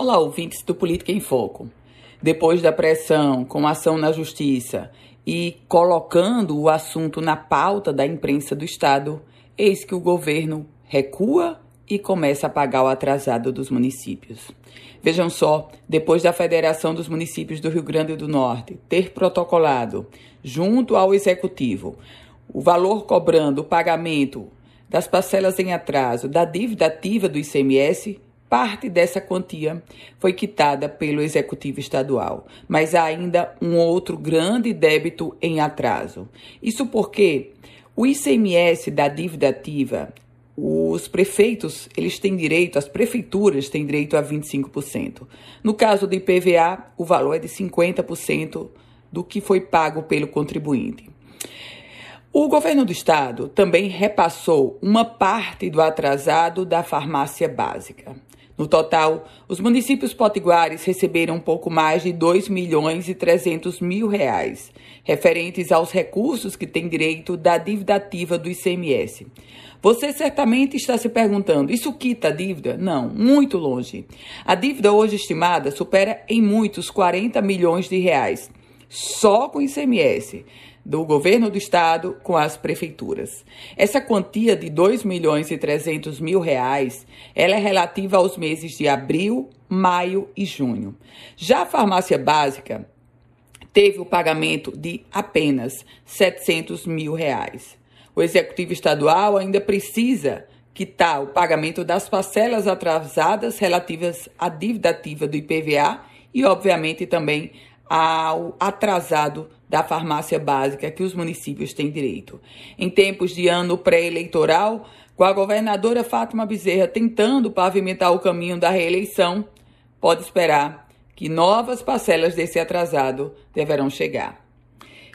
Olá, ouvintes do Política em Foco. Depois da pressão com ação na justiça e colocando o assunto na pauta da imprensa do Estado, eis que o governo recua e começa a pagar o atrasado dos municípios. Vejam só, depois da Federação dos Municípios do Rio Grande do Norte ter protocolado, junto ao Executivo, o valor cobrando o pagamento das parcelas em atraso da dívida ativa do ICMS, Parte dessa quantia foi quitada pelo Executivo Estadual, mas há ainda um outro grande débito em atraso. Isso porque o ICMS da dívida ativa, os prefeitos, eles têm direito, as prefeituras têm direito a 25%. No caso do IPVA, o valor é de 50% do que foi pago pelo contribuinte. O governo do estado também repassou uma parte do atrasado da farmácia básica. No total, os municípios potiguares receberam um pouco mais de 2 milhões e 300 mil reais, referentes aos recursos que têm direito da dívida ativa do ICMS. Você certamente está se perguntando, isso quita a dívida? Não, muito longe. A dívida hoje estimada supera em muitos 40 milhões de reais, só com ICMS do governo do estado com as prefeituras. Essa quantia de 2 milhões e 300 mil reais, ela é relativa aos meses de abril, maio e junho. Já a farmácia básica teve o pagamento de apenas 700 mil reais. O executivo estadual ainda precisa quitar o pagamento das parcelas atrasadas relativas à dívida ativa do IPVA e, obviamente, também ao atrasado da farmácia básica que os municípios têm direito. Em tempos de ano pré-eleitoral, com a governadora Fátima Bezerra tentando pavimentar o caminho da reeleição, pode esperar que novas parcelas desse atrasado deverão chegar.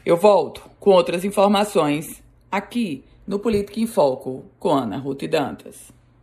Eu volto com outras informações aqui no Política em Foco com Ana Ruth Dantas.